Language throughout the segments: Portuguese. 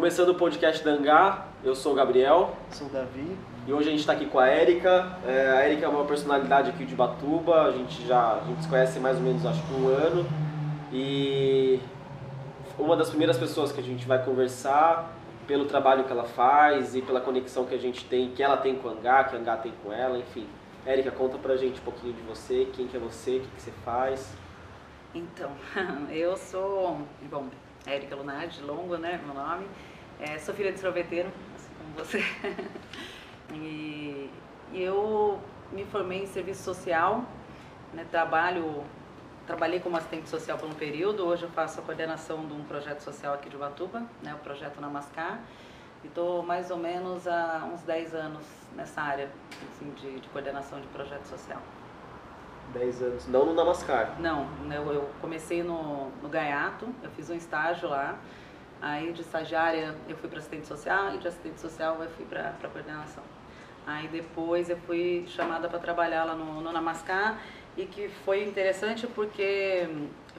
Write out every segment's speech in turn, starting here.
Começando o podcast da Angá, eu sou o Gabriel. Sou o Davi. E hoje a gente está aqui com a Érica. É, a Érica é uma personalidade aqui de Batuba, a gente já a gente se conhece mais ou menos acho que um ano. E uma das primeiras pessoas que a gente vai conversar pelo trabalho que ela faz e pela conexão que a gente tem, que ela tem com a Angá, que a Angá tem com ela, enfim. Érica, conta pra gente um pouquinho de você, quem que é você, o que, que você faz. Então, eu sou, bom, Érica Lunardi, longo, né, meu nome. É, sou filha de sorveteiro, assim como você. e, e eu me formei em serviço social, né, trabalho, trabalhei como assistente social por um período, hoje eu faço a coordenação de um projeto social aqui de Ubatuba, né, o projeto Namascar, e estou mais ou menos há uns 10 anos nessa área assim, de, de coordenação de projeto social. 10 anos, não no Namaskar. Não, eu, eu comecei no, no Gaiato, eu fiz um estágio lá, aí de estagiária eu fui para assistente social e de assistente social eu fui para coordenação. Aí depois eu fui chamada para trabalhar lá no, no Namaskar e que foi interessante porque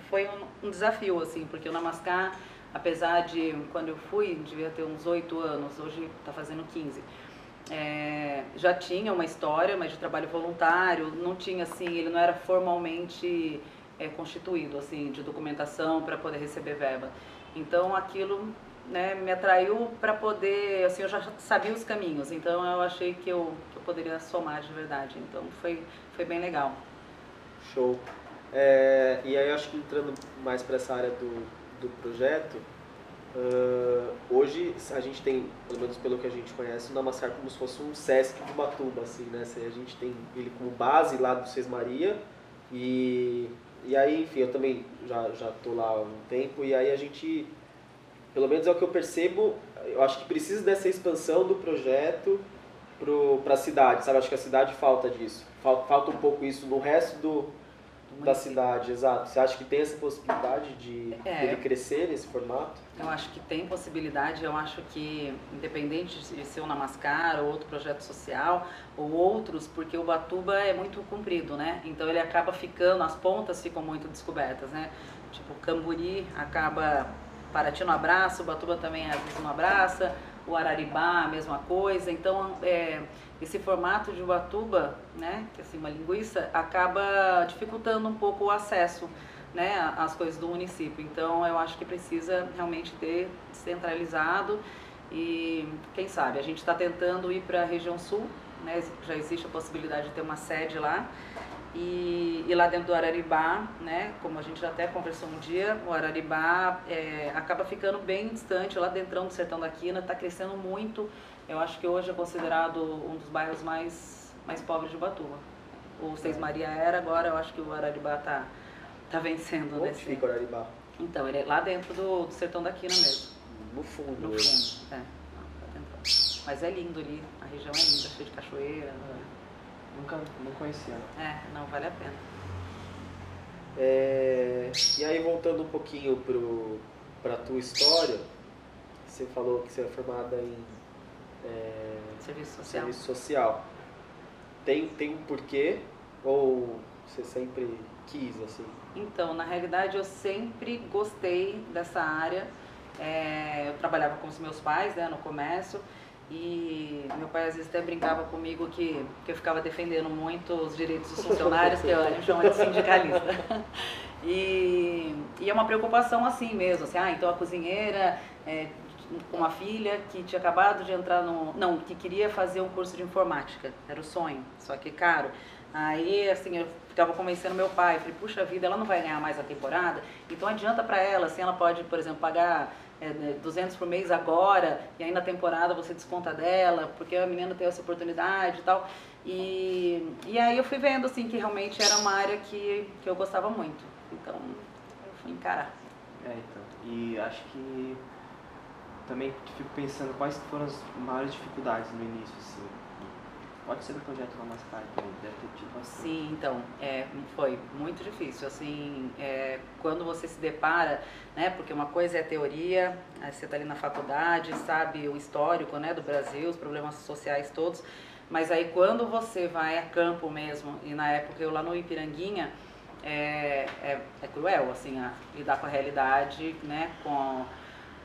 foi um, um desafio, assim, porque o Namaskar, apesar de quando eu fui, devia ter uns 8 anos, hoje está fazendo 15, é, já tinha uma história, mas de trabalho voluntário, não tinha assim, ele não era formalmente é, constituído assim de documentação para poder receber verba. Então aquilo né, me atraiu para poder, assim, eu já sabia os caminhos, então eu achei que eu, que eu poderia somar de verdade. Então foi, foi bem legal. Show. É, e aí acho que entrando mais para essa área do, do projeto, Uh, hoje a gente tem, pelo menos pelo que a gente conhece, o Namaskar como se fosse um Sesc de Batuba, assim, né? A gente tem ele como base lá do Seis Maria e, e aí, enfim, eu também já, já tô lá há um tempo e aí a gente, pelo menos é o que eu percebo, eu acho que precisa dessa expansão do projeto para a cidade, sabe? Acho que a cidade falta disso. Falta, falta um pouco isso no resto do, da cidade, exato. Você acha que tem essa possibilidade de é, ele crescer nesse formato? Eu acho que tem possibilidade. Eu acho que, independente de ser o Namascar ou outro projeto social ou outros, porque o Batuba é muito comprido, né? Então ele acaba ficando, as pontas ficam muito descobertas, né? Tipo, Camburi acaba Paraty no abraço, o Batuba também às vezes não abraça, o Araribá a mesma coisa. Então, é, esse formato de Ubatuba, né, que é assim uma linguiça, acaba dificultando um pouco o acesso, né, às coisas do município. Então, eu acho que precisa realmente ter centralizado e quem sabe a gente está tentando ir para a região sul, né, já existe a possibilidade de ter uma sede lá. E, e, lá dentro do Araribá, né, como a gente já até conversou um dia, o Araribá é, acaba ficando bem distante, lá dentro do Sertão da Quina, está crescendo muito eu acho que hoje é considerado um dos bairros mais, mais pobres de Ubatuba. O Seis Maria era, agora eu acho que o Araribá está tá vencendo. Onde nesse... fica o Araribá? Então, ele é lá dentro do, do sertão da Quina mesmo. No fundo. No fundo, é. Tá Mas é lindo ali, a região é linda, cheia de cachoeira. Né? Nunca não conhecia. É, não, vale a pena. É, e aí voltando um pouquinho para a tua história, você falou que você é formada em é, serviço social. Serviço social. Tem, tem um porquê ou você sempre quis assim? Então, na realidade, eu sempre gostei dessa área. É, eu trabalhava com os meus pais né, no comércio e meu pai às vezes até brincava comigo que, que eu ficava defendendo muito os direitos dos funcionários, que eu, a gente chama de sindicalista. E, e é uma preocupação assim mesmo, assim, ah, então a cozinheira é, com uma filha que tinha acabado de entrar no. Não, que queria fazer um curso de informática. Era o sonho, só que caro. Aí, assim, eu ficava convencendo meu pai, falei, puxa vida, ela não vai ganhar mais a temporada, então adianta para ela, assim, ela pode, por exemplo, pagar é, 200 por mês agora, e aí na temporada você desconta dela, porque a menina tem essa oportunidade e tal. E, e aí eu fui vendo, assim, que realmente era uma área que, que eu gostava muito. Então, eu fui encarar. É, então, e acho que também fico pensando quais foram as maiores dificuldades no início, assim. Pode ser do projeto Caro também, deve ter tido bastante. Sim, então, é, foi muito difícil, assim, é, quando você se depara, né, porque uma coisa é teoria, você está ali na faculdade, sabe o histórico, né, do Brasil, os problemas sociais todos, mas aí quando você vai a campo mesmo, e na época eu lá no Ipiranguinha, é, é, é cruel, assim, a, lidar com a realidade, né, com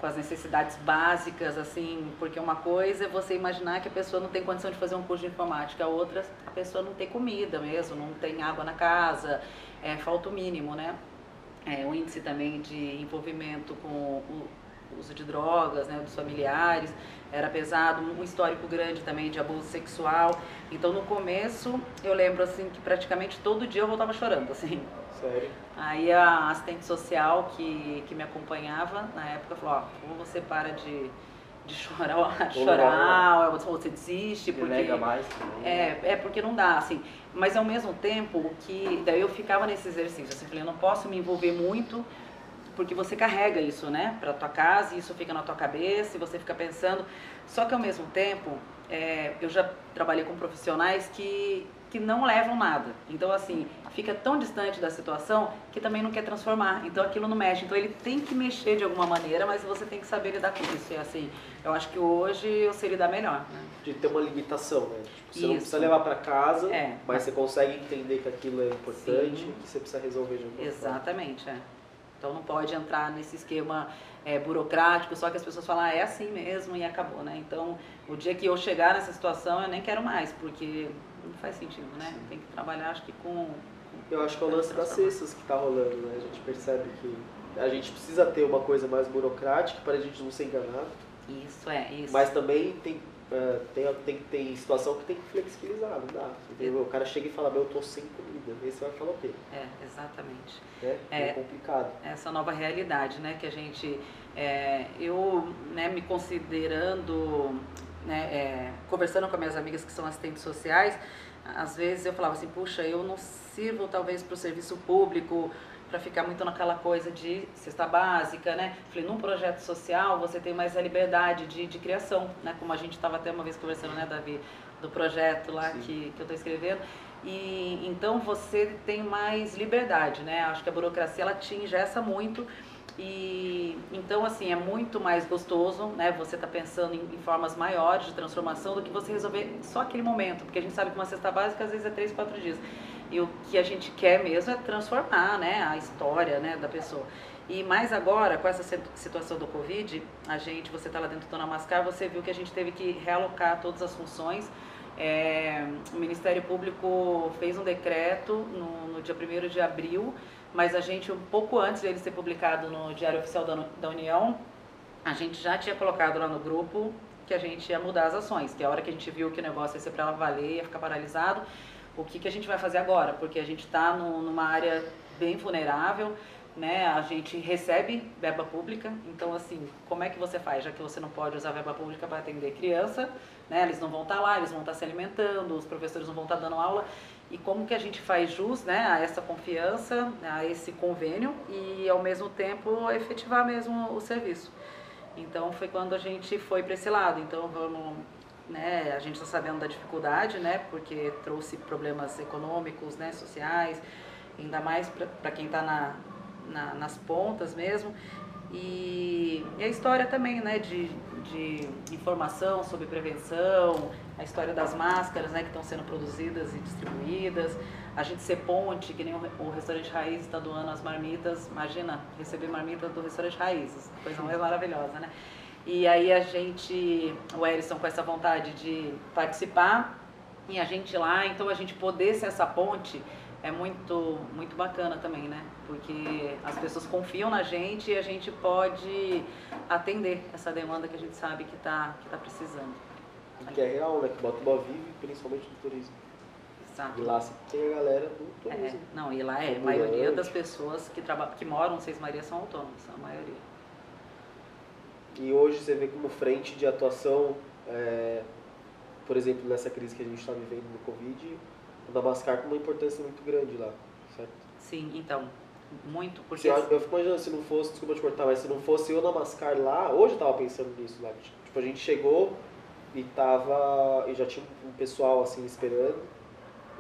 com as necessidades básicas, assim, porque uma coisa é você imaginar que a pessoa não tem condição de fazer um curso de informática, a outra a pessoa não tem comida mesmo, não tem água na casa, é, falta o mínimo, né? É, o índice também de envolvimento com o uso de drogas, né, dos familiares, era pesado, um histórico grande também de abuso sexual. Então no começo eu lembro assim que praticamente todo dia eu voltava chorando, assim. Sério? Aí a assistente social que, que me acompanhava na época falou, ó, ou você para de, de chorar, chorar, ou você desiste, porque. Delega mais também. É, é porque não dá, assim. Mas ao mesmo tempo, que. Daí eu ficava nesse exercício, assim, falei, eu não posso me envolver muito, porque você carrega isso, né, para tua casa, e isso fica na tua cabeça, e você fica pensando. Só que ao mesmo tempo, é, eu já trabalhei com profissionais que, que não levam nada. Então, assim, fica tão distante da situação que também não quer transformar. Então, aquilo não mexe. Então, ele tem que mexer de alguma maneira, mas você tem que saber lidar com isso. E, assim, eu acho que hoje eu sei lidar melhor. Né? De ter uma limitação, né? Tipo, você Isso. não precisa levar para casa, É. mas você consegue entender que aquilo é importante Sim. e que você precisa resolver de alguma forma. Exatamente, é. Então não pode entrar nesse esquema é, burocrático, só que as pessoas falam, ah, é assim mesmo e acabou, né? Então, o dia que eu chegar nessa situação, eu nem quero mais, porque não faz sentido, né? Tem que trabalhar, acho que com... Eu acho que é o lance das cestas que tá rolando, né? A gente percebe que a gente precisa ter uma coisa mais burocrática para a gente não ser enganado, Isso, é, isso. mas também tem, é, tem, tem, tem situação que tem que flexibilizar, não dá. entendeu? O cara chega e fala, meu, eu tô sem comida. Aí você vai falar o quê? É, exatamente. Né? É. é complicado. essa nova realidade, né, que a gente, é, eu, né, me considerando, né, é, conversando com as minhas amigas que são assistentes sociais, às vezes eu falava assim, puxa, eu não sirvo talvez para o serviço público, para ficar muito naquela coisa de cesta básica, né? Falei, num projeto social você tem mais a liberdade de, de criação, né? Como a gente estava até uma vez conversando, né, Davi, do projeto lá Sim. que, que eu estou escrevendo. E então você tem mais liberdade, né? Acho que a burocracia ela te ingessa muito e então assim é muito mais gostoso, né? Você tá pensando em, em formas maiores de transformação do que você resolver só aquele momento, porque a gente sabe que uma cesta básica às vezes é três, quatro dias. E o que a gente quer mesmo é transformar, né? A história, né? Da pessoa. E mais agora, com essa situ- situação do Covid, a gente, você está lá dentro do Dona Mascar, você viu que a gente teve que realocar todas as funções. É, o Ministério Público fez um decreto no, no dia 1 de abril, mas a gente, um pouco antes dele ser publicado no Diário Oficial da, da União, a gente já tinha colocado lá no grupo que a gente ia mudar as ações, que a hora que a gente viu que o negócio ia ser para valer, ia ficar paralisado, o que, que a gente vai fazer agora? Porque a gente está numa área bem vulnerável, né? A gente recebe verba pública, então assim, como é que você faz? Já que você não pode usar verba pública para atender criança, né? Eles não vão estar lá, eles vão estar se alimentando, os professores não vão estar dando aula. E como que a gente faz jus, né, a essa confiança, a esse convênio e ao mesmo tempo efetivar mesmo o serviço? Então foi quando a gente foi para esse lado. Então vamos, né, a gente está sabendo da dificuldade, né, porque trouxe problemas econômicos, né, sociais, ainda mais para quem está na, na, nas pontas mesmo. E, e a história também, né, de, de informação sobre prevenção, a história das máscaras, né, que estão sendo produzidas e distribuídas, a gente ser ponte, que nem o, o restaurante Raiz está doando as marmitas, imagina receber marmita do restaurante Raízes, coisa mais maravilhosa, né? E aí a gente, o Erison com essa vontade de participar e a gente lá, então a gente poder ser essa ponte é muito, muito bacana também, né? Porque as pessoas confiam na gente e a gente pode atender essa demanda que a gente sabe que está que tá precisando. Que é real, né? Que Batuba vive principalmente do turismo. Exato. E lá tem a galera do É, turismo. não, e lá é, a maioria das pessoas que, trabalham, que moram em Seis Marias são autônomos, a maioria. E hoje você vê como frente de atuação, é, por exemplo, nessa crise que a gente está vivendo no Covid, o Damascar com uma importância muito grande lá, certo? Sim, então, muito, porque... Eu, eu fico imaginando, se não fosse, desculpa te cortar, mas se não fosse o Damascar lá, hoje eu tava pensando nisso lá. Tipo, a gente chegou e tava. e já tinha um pessoal assim esperando,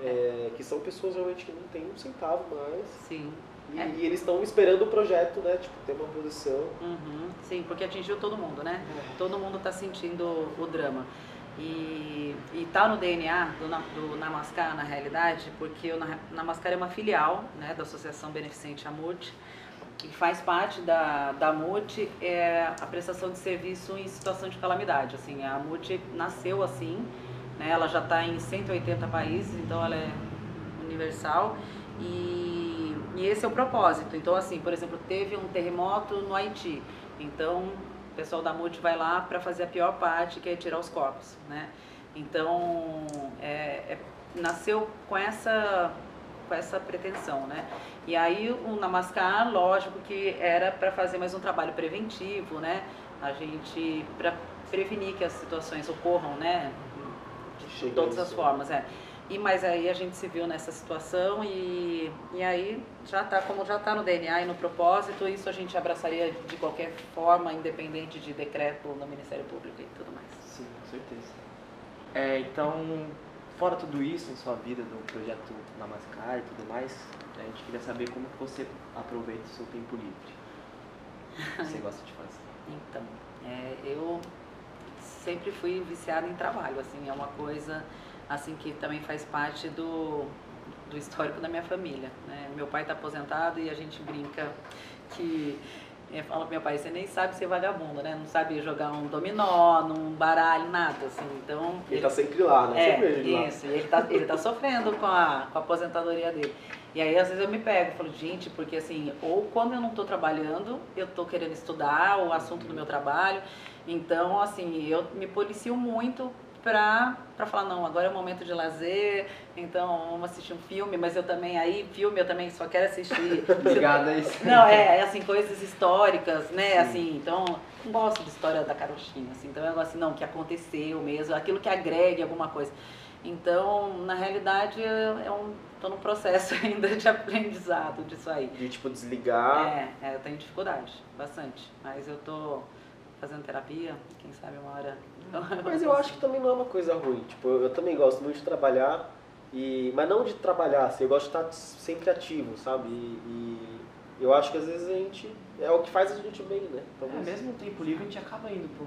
é, que são pessoas realmente que não tem um centavo mais. Sim, E, É. e eles estão esperando o projeto, né? Tipo, ter uma posição. uhum, sim, porque atingiu todo mundo, né? Todo mundo está sentindo o drama. E, e tá no DNA do, do Namaskar, na realidade, porque o Na- Namaskar é uma filial né, da Associação Beneficente Amurti, que faz parte da, da MUT é a prestação de serviço em situação de calamidade. Assim, a MUT nasceu assim, né? ela já está em 180 países, então ela é universal e, e esse é o propósito. Então, assim, por exemplo, teve um terremoto no Haiti, então o pessoal da MUT vai lá para fazer a pior parte, que é tirar os corpos, né? Então, é, é, nasceu com essa com essa pretensão, né? E aí o Namaskar, lógico que era para fazer mais um trabalho preventivo, né? A gente para prevenir que as situações ocorram, né? De todas as formas, é. E mas aí a gente se viu nessa situação e, e aí já tá como já está no DNA e no propósito, isso a gente abraçaria de qualquer forma, independente de decreto no Ministério Público e tudo mais. Sim, com certeza. É, então, fora tudo isso em sua vida, do projeto Namaskar e tudo mais, a gente queria saber como que você aproveita o seu tempo livre. Você gosta de fazer? Então, é, eu sempre fui viciada em trabalho, assim, é uma coisa assim que também faz parte do, do histórico da minha família. Né? Meu pai está aposentado e a gente brinca que eu falo pro meu pai, você nem sabe ser vagabundo, né? Não sabe jogar um dominó, num baralho, nada, assim. Então. Ele, ele tá sempre lá, né? É, sempre ele isso. Lá. Ele tá, ele tá sofrendo com a, com a aposentadoria dele. E aí, às vezes, eu me pego e falo, gente, porque assim, ou quando eu não estou trabalhando, eu estou querendo estudar o assunto do meu trabalho. Então, assim, eu me policio muito pra, pra falar, não, agora é o momento de lazer, então vamos assistir um filme, mas eu também, aí, filme eu também só quero assistir. Obrigada, é isso. Não, é, é, assim, coisas históricas, né, Sim. assim, então, não gosto de história da carochinha, assim, então eu assim, não, que aconteceu mesmo, aquilo que agregue alguma coisa. Então, na realidade, é um, tô num processo ainda de aprendizado disso aí. De, tipo, desligar. É, é eu tenho dificuldade, bastante, mas eu tô fazendo terapia, quem sabe uma hora mas eu acho que também não é uma coisa ruim. Tipo, eu, eu também gosto muito de trabalhar, e, mas não de trabalhar, assim, eu gosto de estar sempre ativo, sabe? E, e eu acho que às vezes a gente. É o que faz a gente bem, né? Então, é, mesmo no tempo livre a gente acaba indo pro,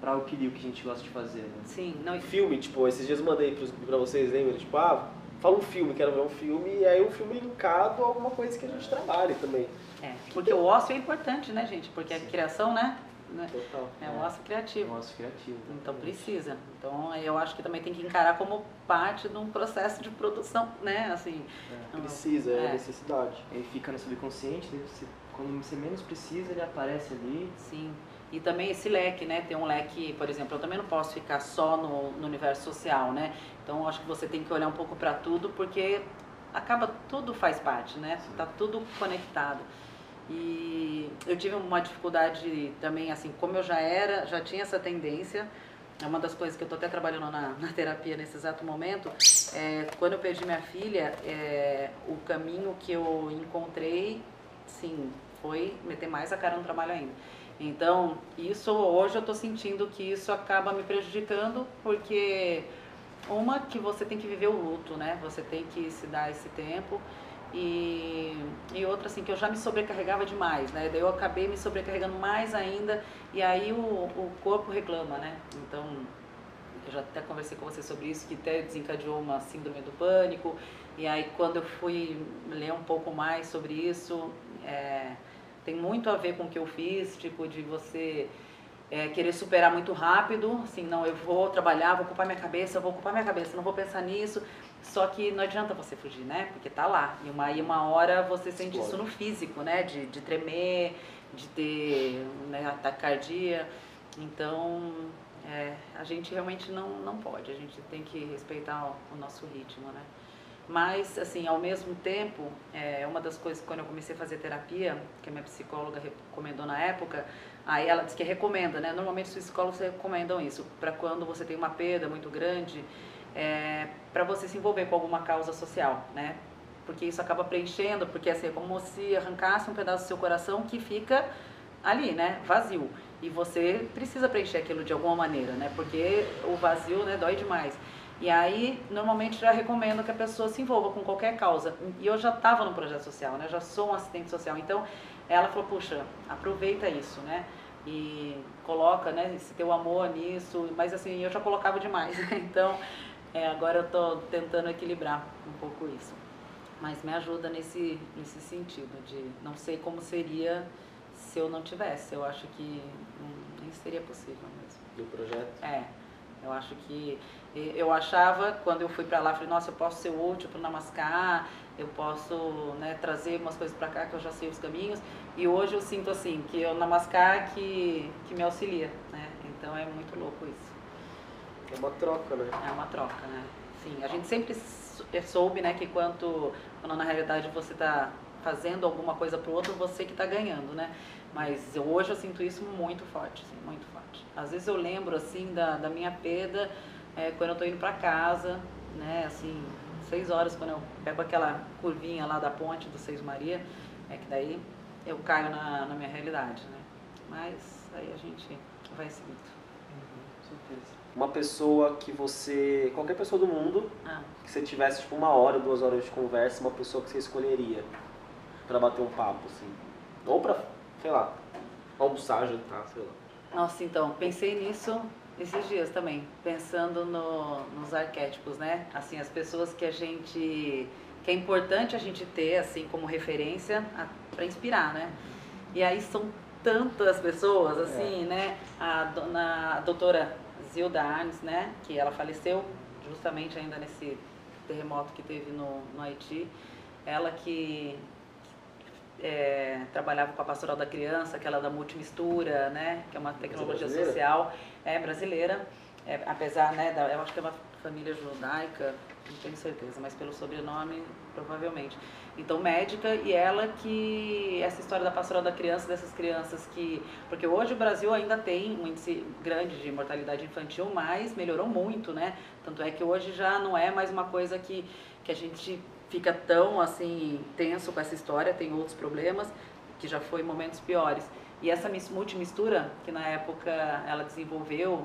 pra o que, o que a gente gosta de fazer, né? Sim, não. E filme, tipo, esses dias eu mandei pros, pra vocês, lembra? Tipo, ah, fala um filme, quero ver um filme, e aí um filme linkado a alguma coisa que a gente trabalha também. É, porque o ócio é importante, né, gente? Porque a criação, né? Né? Total. É um osso criativo. É um osso criativo. Então precisa. Então eu acho que também tem que encarar como parte de um processo de produção, né? Assim, é. Precisa, é, é necessidade. Ele fica no subconsciente, você, quando você menos precisa, ele aparece ali. Sim. E também esse leque, né? Tem um leque, por exemplo, eu também não posso ficar só no, no universo social, né? Então acho que você tem que olhar um pouco para tudo, porque acaba tudo faz parte, né? Está tudo conectado. E eu tive uma dificuldade também, assim, como eu já era, já tinha essa tendência, é uma das coisas que eu estou até trabalhando na, na, terapia nesse exato momento, é, quando eu perdi minha filha, é, o caminho que eu encontrei, sim, foi meter mais a cara no trabalho ainda. Então, isso hoje eu estou sentindo que isso acaba me prejudicando, porque uma que você tem que viver o luto, né? Você tem que se dar esse tempo. E, e outra assim, que eu já me sobrecarregava demais, né? Daí eu acabei me sobrecarregando mais ainda e aí o, o corpo reclama, né? Então, eu já até conversei com você sobre isso, que até desencadeou uma síndrome do pânico. E aí quando eu fui ler um pouco mais sobre isso, é, tem muito a ver com o que eu fiz, tipo de você é, querer superar muito rápido, assim, não, eu vou trabalhar, vou ocupar minha cabeça, vou ocupar minha cabeça, não vou pensar nisso. Só que não adianta você fugir, né? Porque tá lá. E uma, e uma hora você sente isso no físico, né? De, de tremer, de ter né, ataque cardíaco. Então, é, a gente realmente não, não pode. A gente tem que respeitar o, o nosso ritmo, né? Mas, assim, ao mesmo tempo, é, uma das coisas, quando eu comecei a fazer terapia, que a minha psicóloga recomendou na época, aí ela disse que recomenda, né? Normalmente os psicólogos recomendam isso, para quando você tem uma perda muito grande, é, para você se envolver com alguma causa social, né? Porque isso acaba preenchendo, porque assim, é como se arrancasse um pedaço do seu coração que fica ali, né? Vazio. E você precisa preencher aquilo de alguma maneira, né? Porque o vazio, né, dói demais. E aí, normalmente, já recomendo que a pessoa se envolva com qualquer causa. E eu já estava no projeto social, né? Já sou um assistente social. Então, ela falou, puxa, aproveita isso, né? E coloca, né, esse teu amor nisso. Mas, assim, eu já colocava demais. Então, é, agora eu estou tentando equilibrar um pouco isso. Mas me ajuda nesse, nesse sentido, de não sei como seria se eu não tivesse. Eu acho que hum, nem seria possível mesmo. Do projeto? É. Eu acho que eu achava quando eu fui para lá, falei, nossa, eu posso ser útil para o Namaskar, eu posso né, trazer umas coisas para cá que eu já sei os caminhos. E hoje eu sinto assim que é o Namaskar que que me auxilia, né? Então é muito louco isso. É uma troca, né? É uma troca, né? Sim, a gente sempre soube, né, que quanto quando na realidade você está fazendo alguma coisa para o outro, você que está ganhando, né? Mas eu, hoje eu sinto isso muito forte, assim, muito forte. Às vezes eu lembro assim da, da minha perda é, quando eu estou indo para casa, né? Assim, seis horas quando eu pego aquela curvinha lá da ponte do Seis Maria, é que daí eu caio na, na minha realidade, né? Mas aí a gente vai seguindo. Uhum, certeza. Uma pessoa que você. qualquer pessoa do mundo, Ah. que você tivesse tipo uma hora, duas horas de conversa, uma pessoa que você escolheria pra bater um papo, assim. Ou pra, sei lá, almoçar, jantar, sei lá. Nossa, então, pensei nisso esses dias também, pensando no, nos arquétipos, né? Assim, as pessoas que a gente. que é importante a gente ter, assim, como referência para inspirar, né? E aí são tantas pessoas, assim, né? A, dona, a doutora Zilda Arnes, né? Que ela faleceu justamente ainda nesse terremoto que teve no, no Haiti. Ela que é, trabalhava com a pastoral da criança, aquela da multimistura, né, que é uma tecnologia social, é brasileira, é, apesar, né, da, eu acho que é uma família judaica, não tenho certeza, mas pelo sobrenome, provavelmente. Então, médica, e ela que, essa história da pastoral da criança, dessas crianças que, porque hoje o Brasil ainda tem um índice grande de mortalidade infantil, mas melhorou muito, né, tanto é que hoje já não é mais uma coisa que, que a gente fica tão assim tenso com essa história, tem outros problemas que já foi momentos piores. E essa mis- multimistura que na época ela desenvolveu,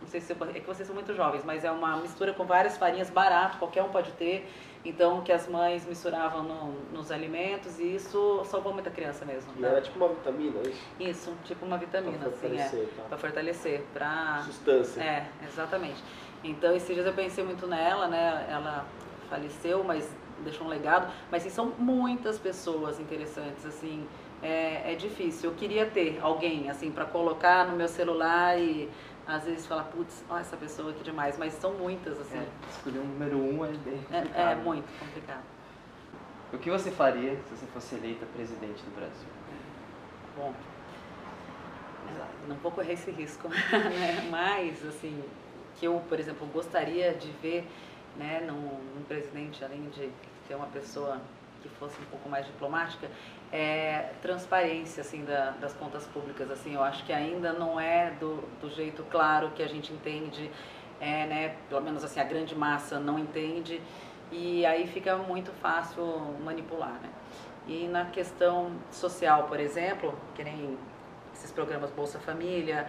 não sei se eu- é que vocês são muito jovens, mas é uma mistura com várias farinhas barato, qualquer um pode ter. Então que as mães misturavam no- nos alimentos e isso salvou muita criança mesmo. Né? era tipo uma vitamina, é isso? Isso, tipo uma vitamina, Pra assim, é, fortalecer, tá? para fortalecer, para Sustância. é, exatamente. Então, esses dias eu pensei muito nela, né? Ela faleceu, mas deixou um legado. Mas, assim, são muitas pessoas interessantes, assim. É, é difícil. Eu queria ter alguém, assim, para colocar no meu celular e, às vezes, falar, putz, ó, essa pessoa aqui demais. Mas são muitas, assim. É, escolher um número um é bem É, complicado. é muito complicado. O que você faria se você fosse eleita presidente do Brasil? Bom, não vou correr esse risco, né? Mas, assim, que eu, por exemplo, gostaria de ver, né, num, num presidente, além de ter uma pessoa que fosse um pouco mais diplomática, é transparência, assim, da, das contas públicas, assim, eu acho que ainda não é do, do jeito claro que a gente entende, é, né, pelo menos, assim, a grande massa não entende, e aí fica muito fácil manipular, né? E na questão social, por exemplo, que nem esses programas Bolsa Família,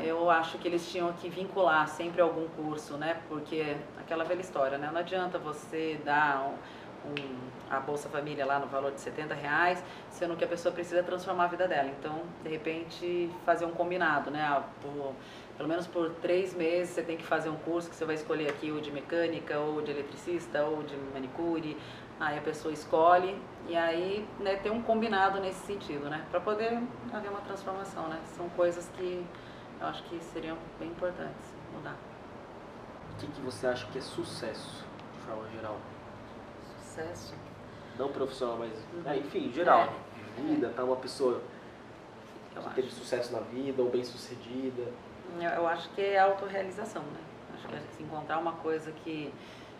eu acho que eles tinham que vincular sempre algum curso, né? Porque aquela velha história, né? Não adianta você dar um- a Bolsa Família lá no valor de 70 reais, sendo que a pessoa precisa transformar a vida dela. Então, de repente, fazer um combinado, né? Ah, por- pelo menos por três meses você tem que fazer um curso que você vai escolher aqui ou de mecânica, ou de eletricista, ou de manicure. Aí a pessoa escolhe e aí né, tem um combinado nesse sentido, né? Para poder haver uma transformação, né? São coisas que eu acho que seriam bem importantes mudar. O que, que você acha que é sucesso, de forma geral? Não profissional, mas. Uhum. É, enfim, em geral. É. Vida, tá uma pessoa Eu que acho. teve sucesso na vida ou bem sucedida. Eu, eu acho que é autorrealização, né? Acho que se encontrar uma coisa que,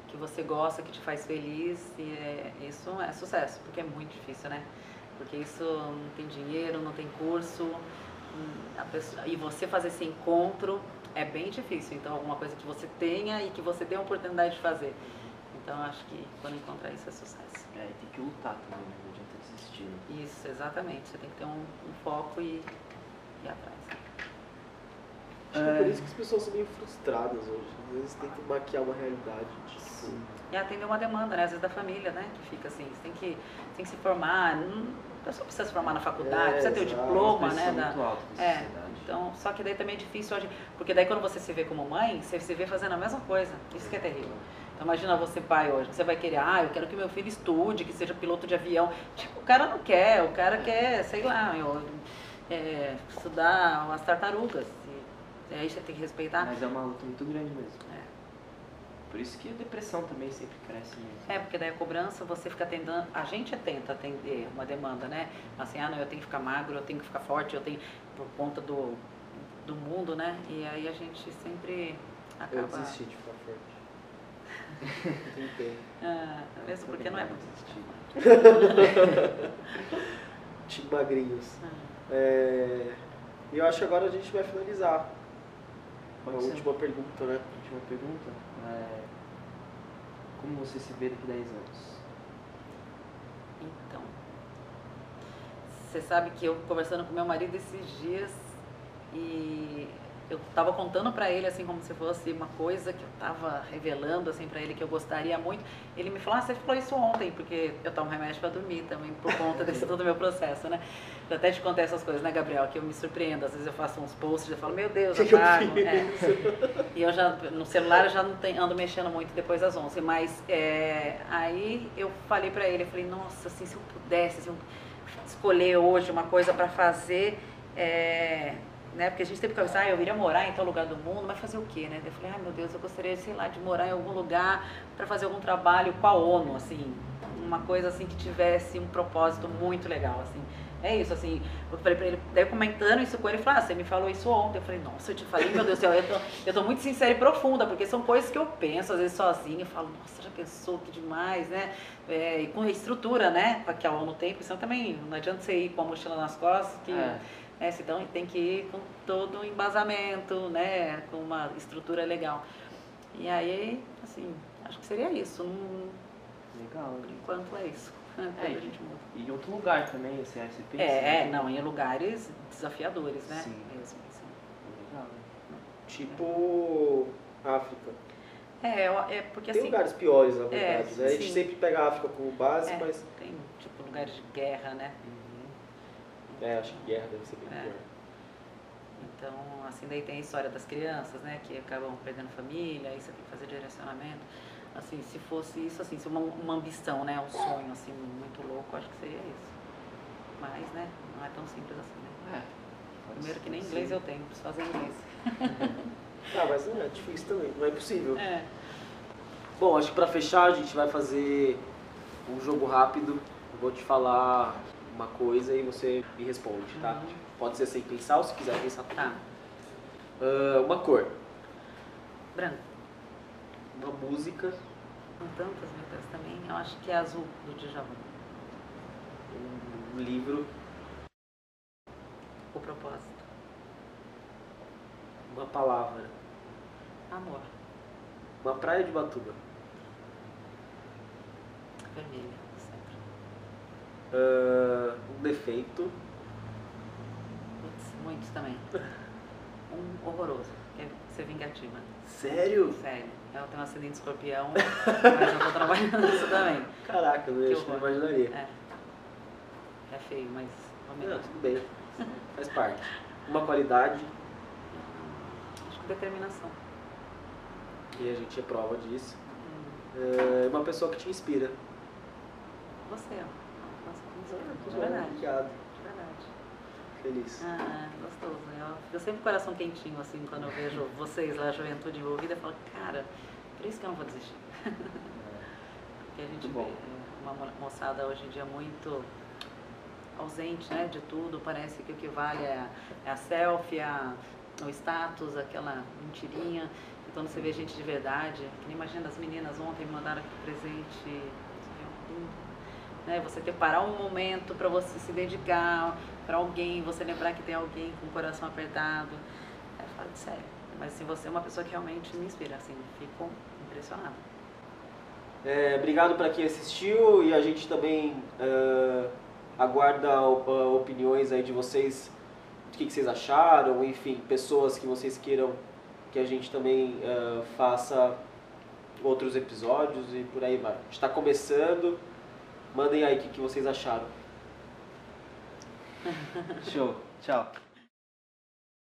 que você gosta, que te faz feliz, e é, isso é sucesso, porque é muito difícil, né? Porque isso não tem dinheiro, não tem curso, hum, pessoa- e você fazer esse encontro é bem difícil. Então, alguma coisa que você tenha e que você tenha a oportunidade de fazer. Então, acho que quando encontrar isso é sucesso. É, e tem que lutar também, né? não adianta desistir. né? Isso, exatamente. Você tem que ter um, um foco e ir atrás. Acho que é por É. isso que as pessoas são meio frustradas hoje. Às vezes tentam maquiar uma realidade. Tipo, E atender uma demanda, né? Às vezes da família, né? Que fica assim, você tem que, você tem que se formar. Não, a pessoa precisa se formar na faculdade, É, precisa ter o diploma, né? Da, da é, então, só que daí também é difícil hoje, porque daí quando você se vê como mãe, você se vê fazendo a mesma coisa. Isso que é terrível. Imagina você pai hoje, você vai querer, ah, eu quero que meu filho estude, que seja piloto de avião. Tipo, o cara não quer, o cara quer, sei lá, eu, é, estudar as tartarugas. E aí você tem que respeitar. Mas é uma luta muito grande mesmo. É. Por isso que a depressão também sempre cresce mesmo. É, porque daí a cobrança você fica tentando, a gente tenta atender uma demanda, né? Assim, ah, não, eu tenho que ficar magro, eu tenho que ficar forte, eu tenho, por conta do, do mundo, né? E aí a gente sempre acaba... Eu desisti de ficar forte. Tentei. Ah, mesmo porque não é muito Tipo magrinhos. Ah. É, E eu acho que agora a gente vai finalizar. Pode Uma ser. última pergunta, né? Última pergunta. É, como você se vê daqui a 10 anos? Então, você sabe que eu conversando com meu marido esses dias e eu tava contando pra ele assim como se fosse uma coisa que eu tava revelando assim para ele que eu gostaria muito. Ele me falou: "Ah, você falou isso ontem, porque eu tomo remédio para dormir também por conta desse todo o meu processo, né?" Eu até te contei essas coisas, né, Gabriel, que eu me surpreendo. Às vezes eu faço uns posts e eu falo: "Meu Deus, eu que eu trago". fiz? É. E eu já, no celular eu já não tenho, ando mexendo muito depois das 11, mas é, aí eu falei pra ele, eu falei, nossa, assim, se eu pudesse se eu escolher hoje uma coisa pra fazer, é, né, porque a gente sempre pensa, ah, eu iria morar em tal lugar do mundo, mas fazer o quê, né? Eu falei, ai meu Deus, eu gostaria, sei lá, de morar em algum lugar pra fazer algum trabalho com a ONU, assim, uma coisa assim que tivesse um propósito muito legal, assim. É isso, assim, eu falei pra ele, daí comentando isso com ele, ele falou, ah, você me falou isso ontem. Eu falei, nossa, eu te falei, meu Deus do céu, eu tô, eu tô muito sincera e profunda, porque são coisas que eu penso, às vezes sozinha, eu falo, nossa, já pensou que demais, né? É, e com a estrutura, né, que a ONU tem, porque senão também não adianta você ir com a mochila nas costas, que, É. né, então tem que ir com todo um embasamento, né, com uma estrutura legal. E aí, assim, acho que seria isso, não- Legal. por enquanto é isso. É, a gente muda. E em outro lugar também, você, você pensa? É, é, não, em lugares desafiadores, né? Sim. Mesmo, assim. Legal, né? Tipo África. É, é porque Tem assim. lugares piores, na verdade. né? A gente sempre pega a África como base, é, mas Tem, tipo, lugares de guerra, né? Uhum. É, acho que guerra deve ser bem É. pior. Então, assim, daí tem a história das crianças, né? Que acabam perdendo família, aí você tem que fazer direcionamento. Assim, se fosse isso, assim, se uma, uma ambição, né? Um sonho, assim, muito louco, acho que seria isso. Mas, né? Não é tão simples assim, né? É. Primeiro que nem inglês ser. eu tenho, preciso fazer inglês. Ah, mas não é difícil também, não é impossível. É. Bom, acho que pra fechar a gente vai fazer um jogo rápido. Eu vou te falar uma coisa e você me responde, tá? Uhum. Pode ser sem pensar ou se quiser pensar Tá. Ah, uma cor, Branco. uma música, Com tantas, Deus, também. Eu acho que é azul do Djavan. um livro, O propósito. uma palavra, Amor. uma praia de Batuba, Vermelha. Ah, um defeito, Putz, muitos também. Um horroroso, que é ser vingativa. sério? Sério. Eu tenho um acidente de escorpião, mas eu tô trabalhando nisso também. Caraca, eu Que acho que não imaginaria. É. É feio, mas Não, tudo bem, faz parte. Uma qualidade, Acho que determinação. e a gente é prova disso. Hum, Ah, uma pessoa que te inspira. Você, ó. De verdade. De verdade. feliz. Ah, gostoso. Eu fico sempre com o coração quentinho, assim, quando eu vejo vocês lá, a juventude envolvida, eu falo, cara, por isso que eu não vou desistir. Porque a gente vê uma mo- moçada hoje em dia muito ausente, né, de tudo. Parece que o que vale é a, é a selfie, a, o status, aquela mentirinha. E quando você vê gente de verdade, que nem imagina as meninas ontem me mandaram aqui presente, lindo, né? Você ter parar um momento para você se dedicar para alguém, você lembrar que tem alguém com o coração apertado. É de sério. Mas assim, você é uma pessoa que realmente me inspira, assim, fico impressionada. É, obrigado para quem assistiu e a gente também ah, aguarda op- opiniões aí de vocês, do que, que vocês acharam, enfim, pessoas que vocês queiram que a gente também ah, faça outros episódios e por aí vai. A gente está começando, mandem aí o que, que vocês acharam. Show. Tchau.